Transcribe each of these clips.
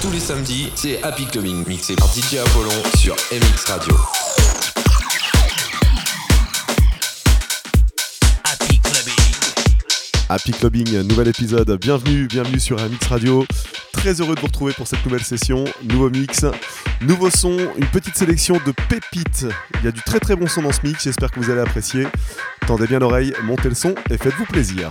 Tous les samedis, c'est Happy Clubbing, mixé par DJ Apollon sur MX Radio. Happy Clubbing. Happy Clubbing, nouvel épisode. Bienvenue, bienvenue sur MX Radio. Très heureux de vous retrouver pour cette nouvelle session. Nouveau mix, nouveau son, une petite sélection de pépites. Il y a du très très bon son dans ce mix, j'espère que vous allez apprécier. Tendez bien l'oreille, montez le son et faites-vous plaisir.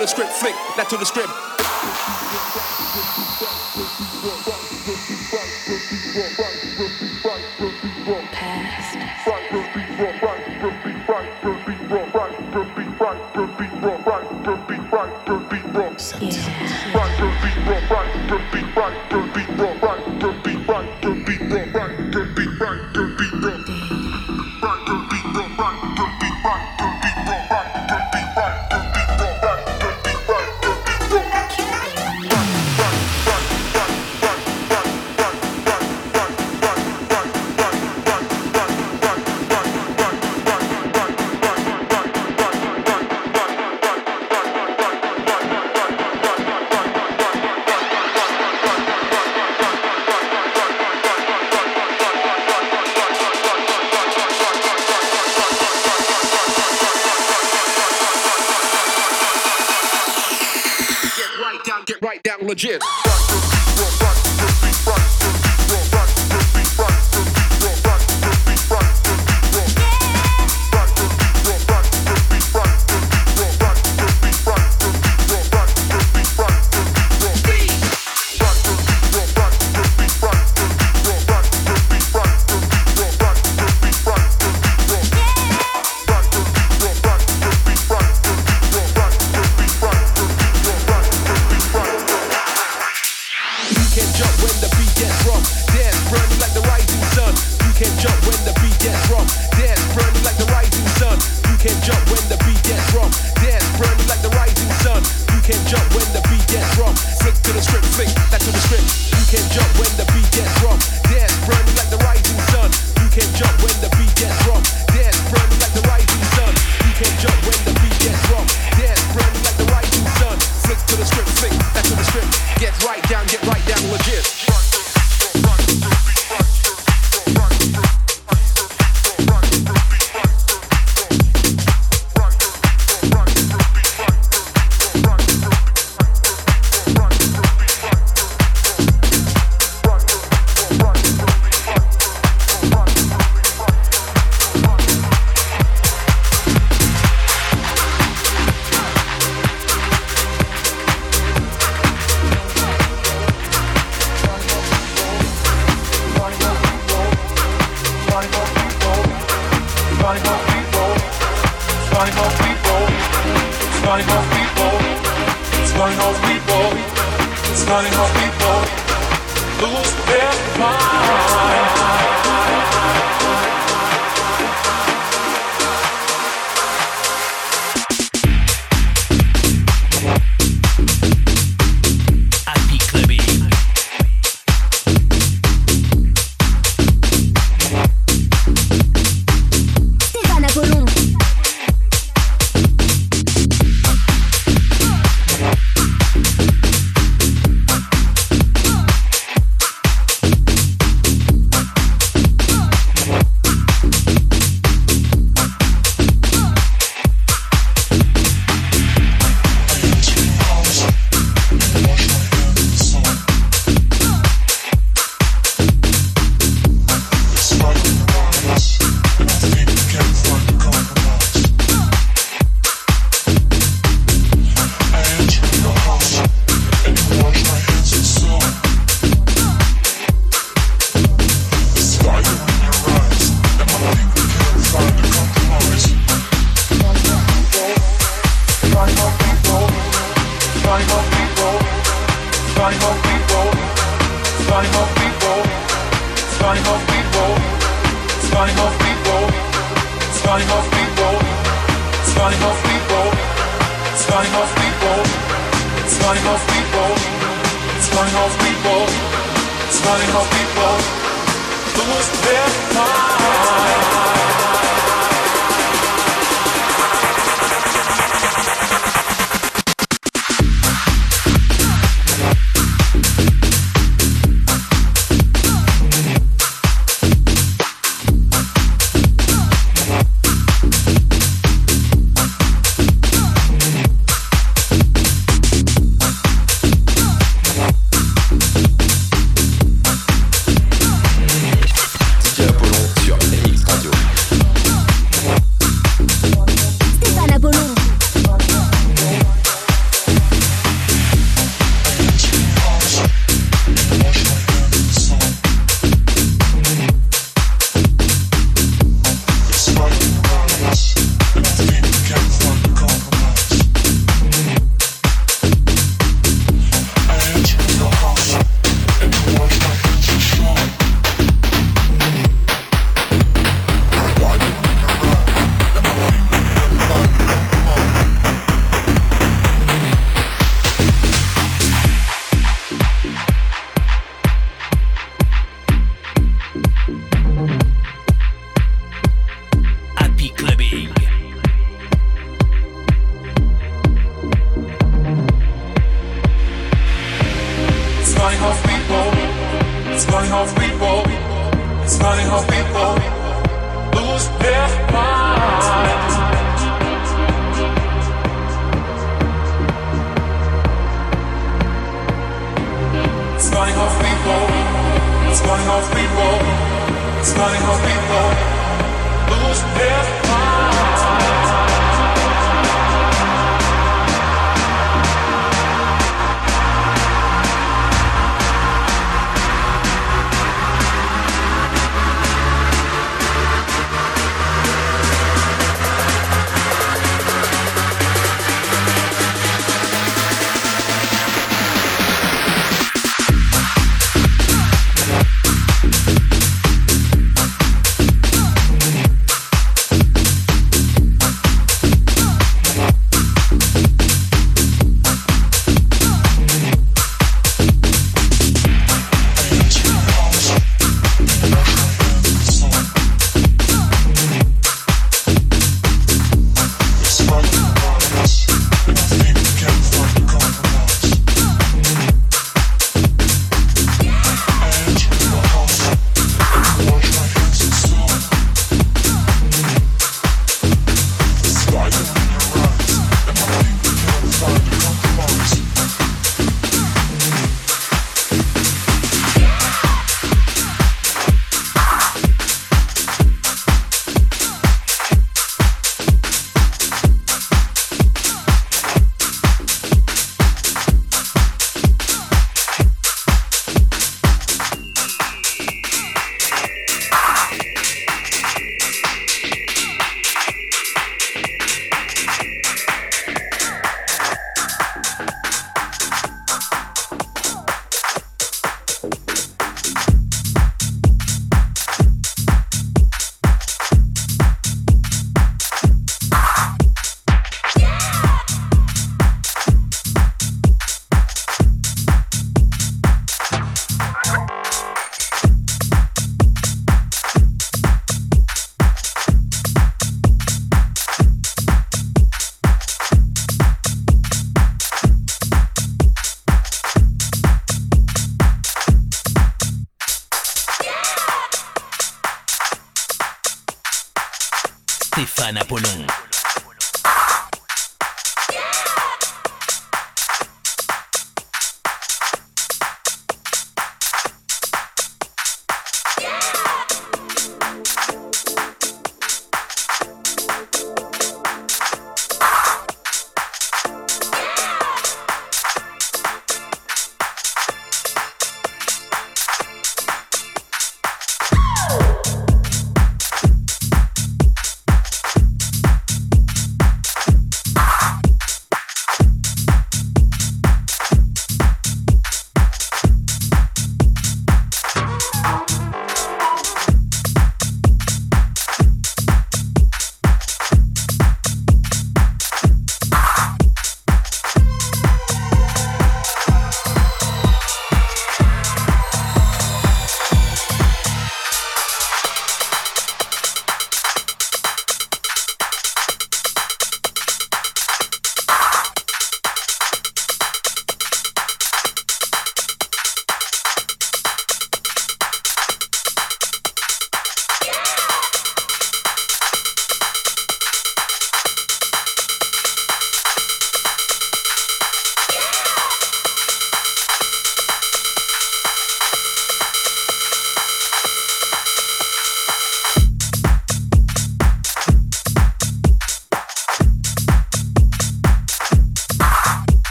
the script, flick, not to the script.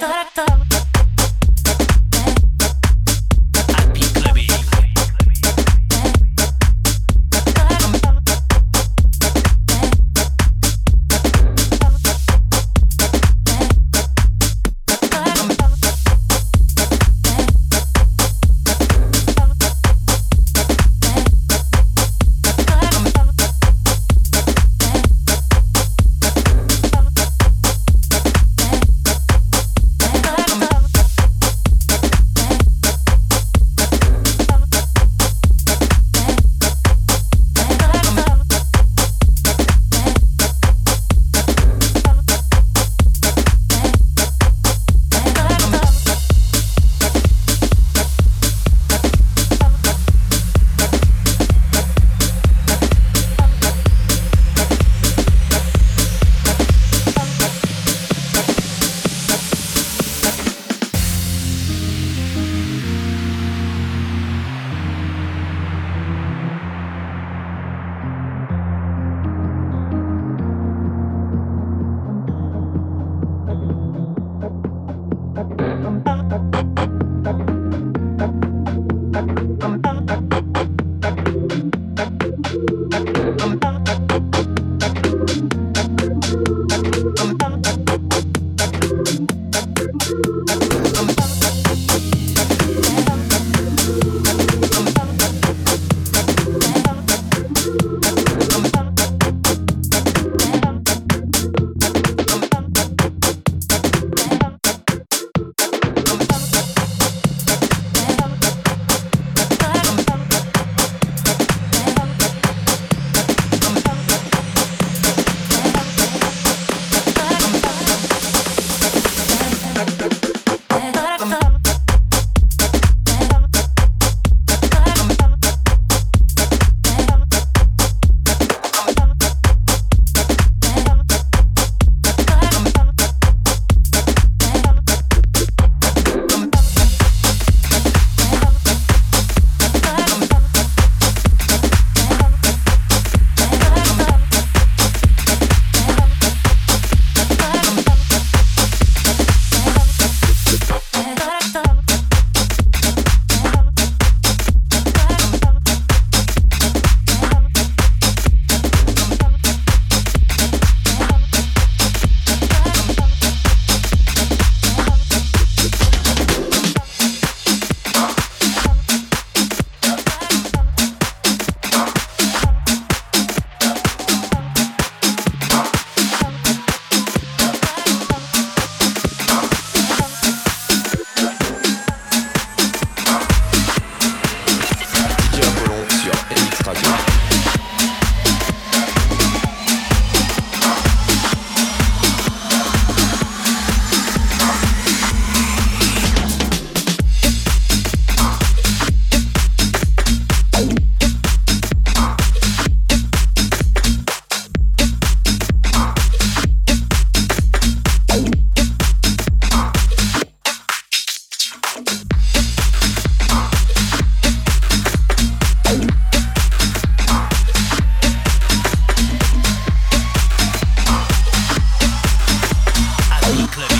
トラクト Eclipse.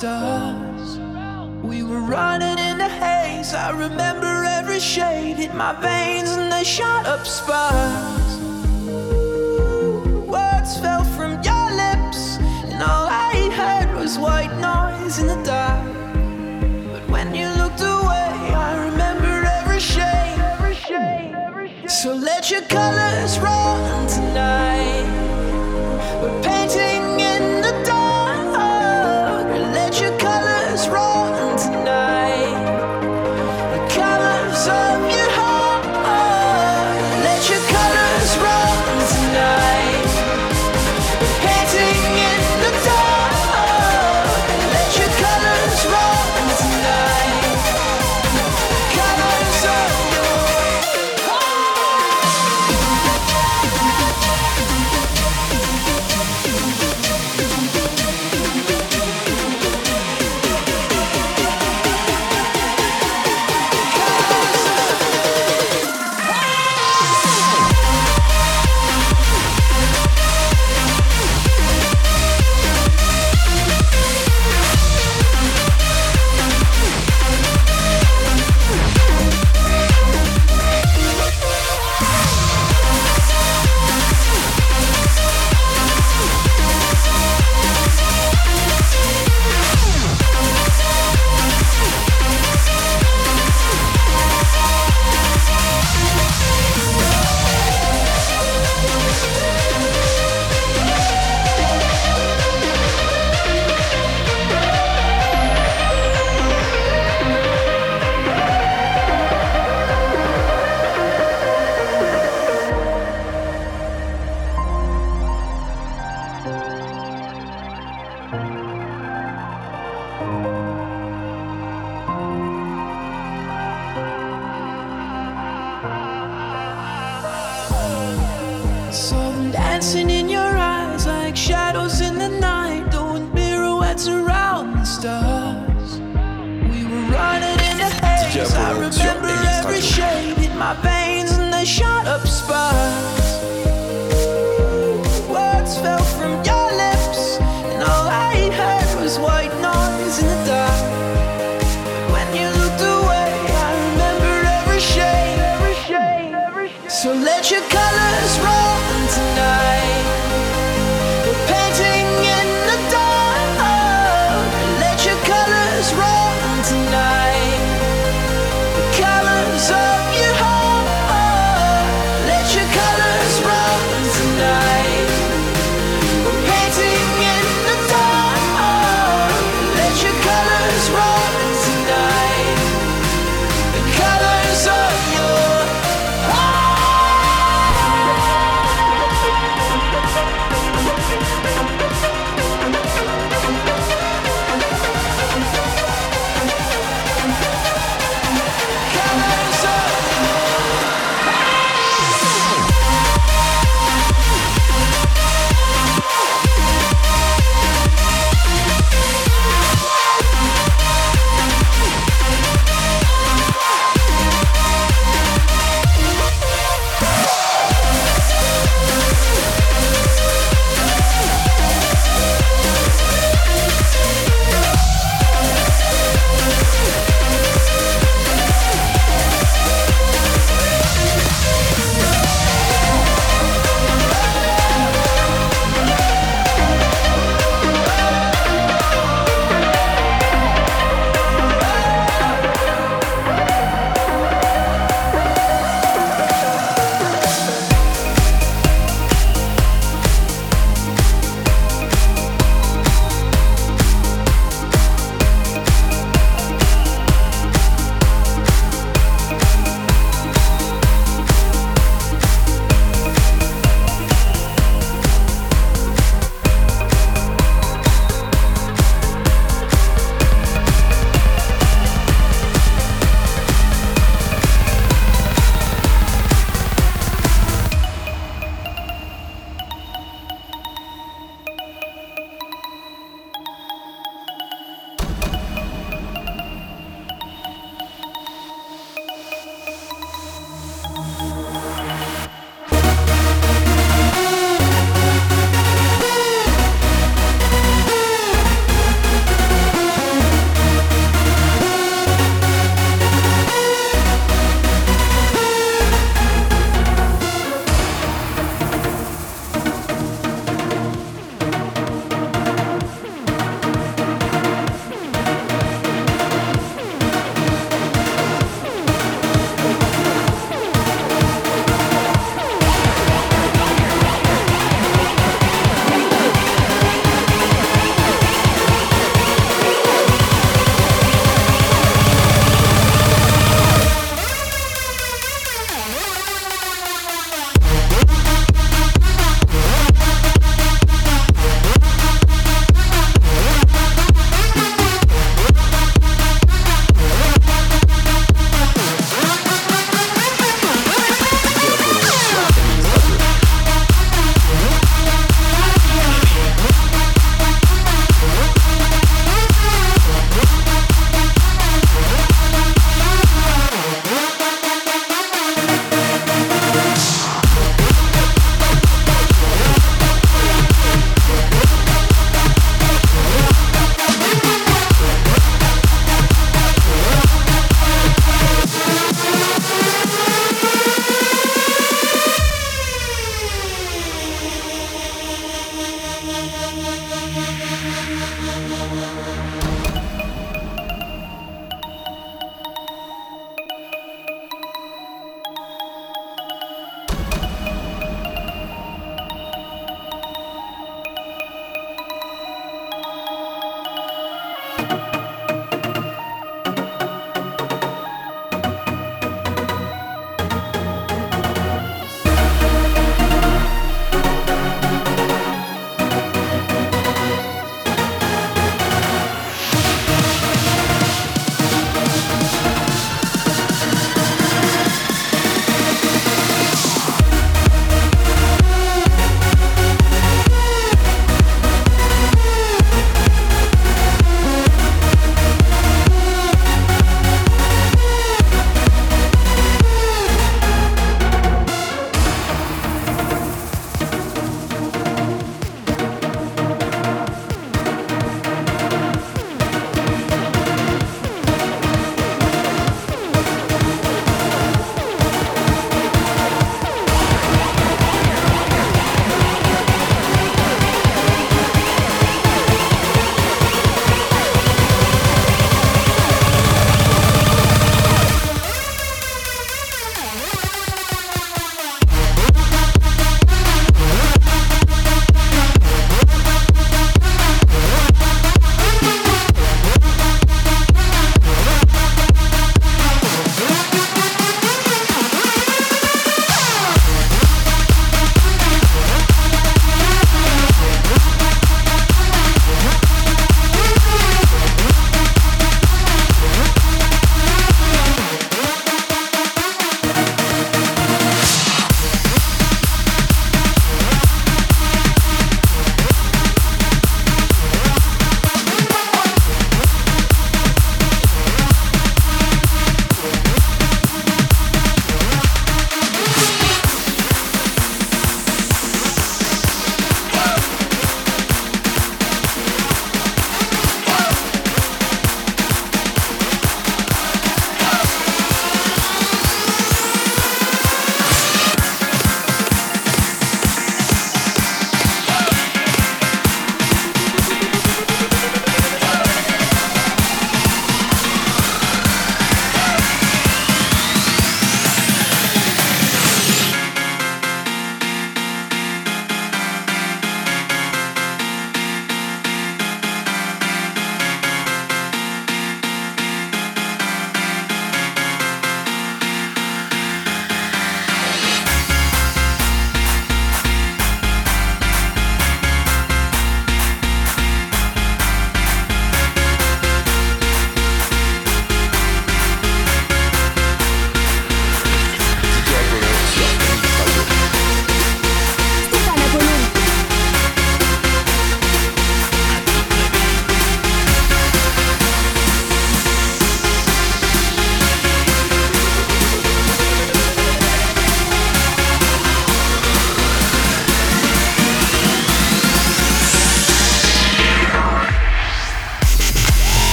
stars. We were running in the haze. I remember every shade in my veins, and they shot up sparks. Ooh, words fell from your lips, and all I heard was white noise in the dark. But when you looked away, I remembered every shade. Every shade, every shade. So let your colors run.